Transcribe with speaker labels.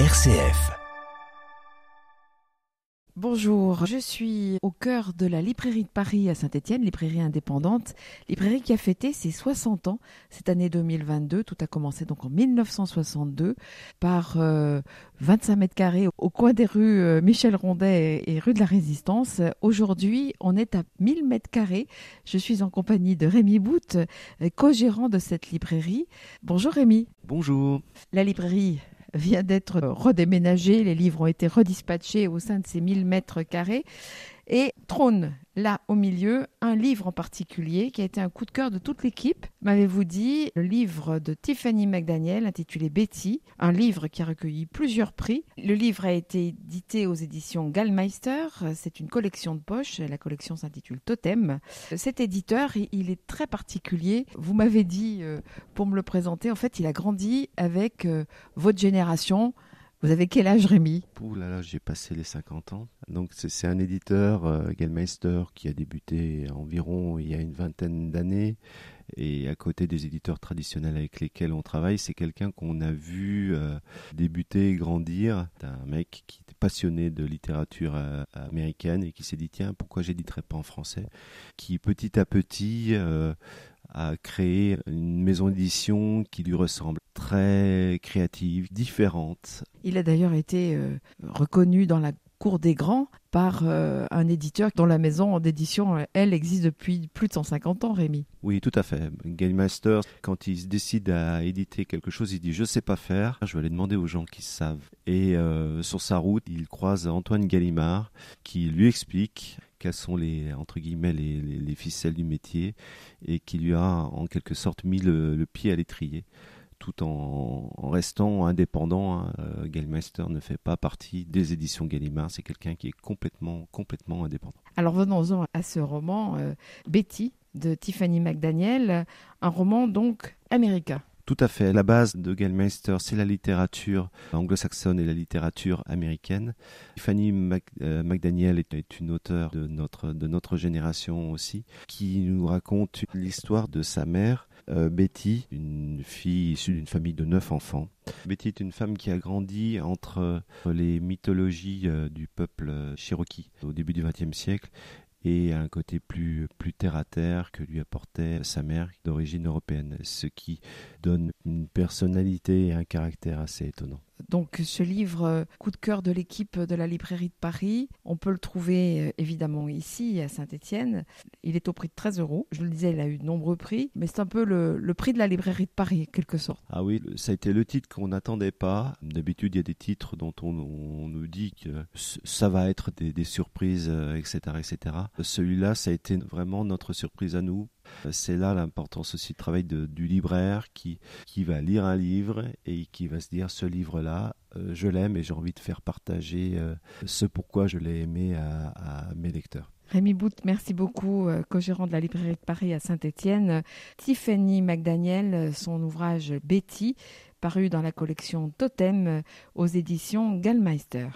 Speaker 1: RCF.
Speaker 2: Bonjour, je suis au cœur de la librairie de Paris à Saint-Étienne, librairie indépendante, librairie qui a fêté ses 60 ans cette année 2022. Tout a commencé donc en 1962 par 25 euh, mètres carrés au coin des rues euh, Michel Rondet et rue de la Résistance. Aujourd'hui, on est à 1000 mètres carrés. Je suis en compagnie de Rémi Bout, euh, co-gérant de cette librairie. Bonjour Rémi.
Speaker 3: Bonjour.
Speaker 2: La librairie vient d'être redéménagé, les livres ont été redispatchés au sein de ces 1000 mètres carrés et trône là au milieu un livre en particulier qui a été un coup de cœur de toute l'équipe. M'avez-vous dit le livre de Tiffany McDaniel intitulé Betty, un livre qui a recueilli plusieurs prix. Le livre a été édité aux éditions Gallmeister, c'est une collection de poches, la collection s'intitule Totem. Cet éditeur, il est très particulier. Vous m'avez dit euh, pour me le présenter, en fait, il a grandi avec euh, votre génération vous avez quel âge, Rémi?
Speaker 3: Ouh là j'ai passé les 50 ans. Donc c'est un éditeur, euh, qui a débuté environ il y a une vingtaine d'années. Et à côté des éditeurs traditionnels avec lesquels on travaille, c'est quelqu'un qu'on a vu euh, débuter grandir. C'est un mec qui est passionné de littérature euh, américaine et qui s'est dit tiens, pourquoi j'éditerais pas en français? Qui petit à petit euh, a créé une maison d'édition qui lui ressemble très créative, différente.
Speaker 2: Il a d'ailleurs été euh, reconnu dans la cour des grands par euh, un éditeur dont la maison d'édition, elle, existe depuis plus de 150 ans, Rémi.
Speaker 3: Oui, tout à fait. Game Master, quand il décide à éditer quelque chose, il dit je sais pas faire, je vais aller demander aux gens qui savent. Et euh, sur sa route, il croise Antoine Gallimard qui lui explique sont les entre guillemets les, les, ficelles du métier et qui lui a en quelque sorte mis le, pied à l'étrier tout en, restant indépendant. Euh, ne fait pas partie des éditions Gallimard, c'est quelqu'un qui est complètement, complètement indépendant.
Speaker 2: Alors venons-en à ce roman, euh, Betty, de Tiffany McDaniel, un roman donc américain.
Speaker 3: Tout à fait. La base de Gellmeister, c'est la littérature anglo-saxonne et la littérature américaine. Fanny euh, McDaniel est une auteure de notre, de notre génération aussi, qui nous raconte l'histoire de sa mère, euh, Betty, une fille issue d'une famille de neuf enfants. Betty est une femme qui a grandi entre les mythologies euh, du peuple cherokee au début du XXe siècle et un côté plus, plus terre à terre que lui apportait sa mère d'origine européenne, ce qui donne une personnalité et un caractère assez étonnant.
Speaker 2: Donc ce livre, euh, coup de cœur de l'équipe de la librairie de Paris, on peut le trouver euh, évidemment ici à Saint-Étienne. Il est au prix de 13 euros. Je le disais, il a eu de nombreux prix, mais c'est un peu le, prix de la librairie de Paris, quelque sorte.
Speaker 3: Ah oui, ça a été le titre qu'on n'attendait pas. D'habitude, il y a des titres dont on, nous dit que ça va être des, surprises, etc., euh, etc. Celui-là, ça a été vraiment notre surprise à nous c'est là l'importance aussi du travail du libraire qui, va lire un livre et qui va se dire ce livre-là, euh, je l'aime et j'ai envie de faire partager euh, ce pourquoi je l'ai aimé à, mes lecteurs.
Speaker 2: Rémi Bout, merci beaucoup, euh, co-gérant de la librairie de Paris à Saint-Étienne. Tiffany McDaniel, son ouvrage Betty, paru dans la collection Totem aux éditions Gallmeister.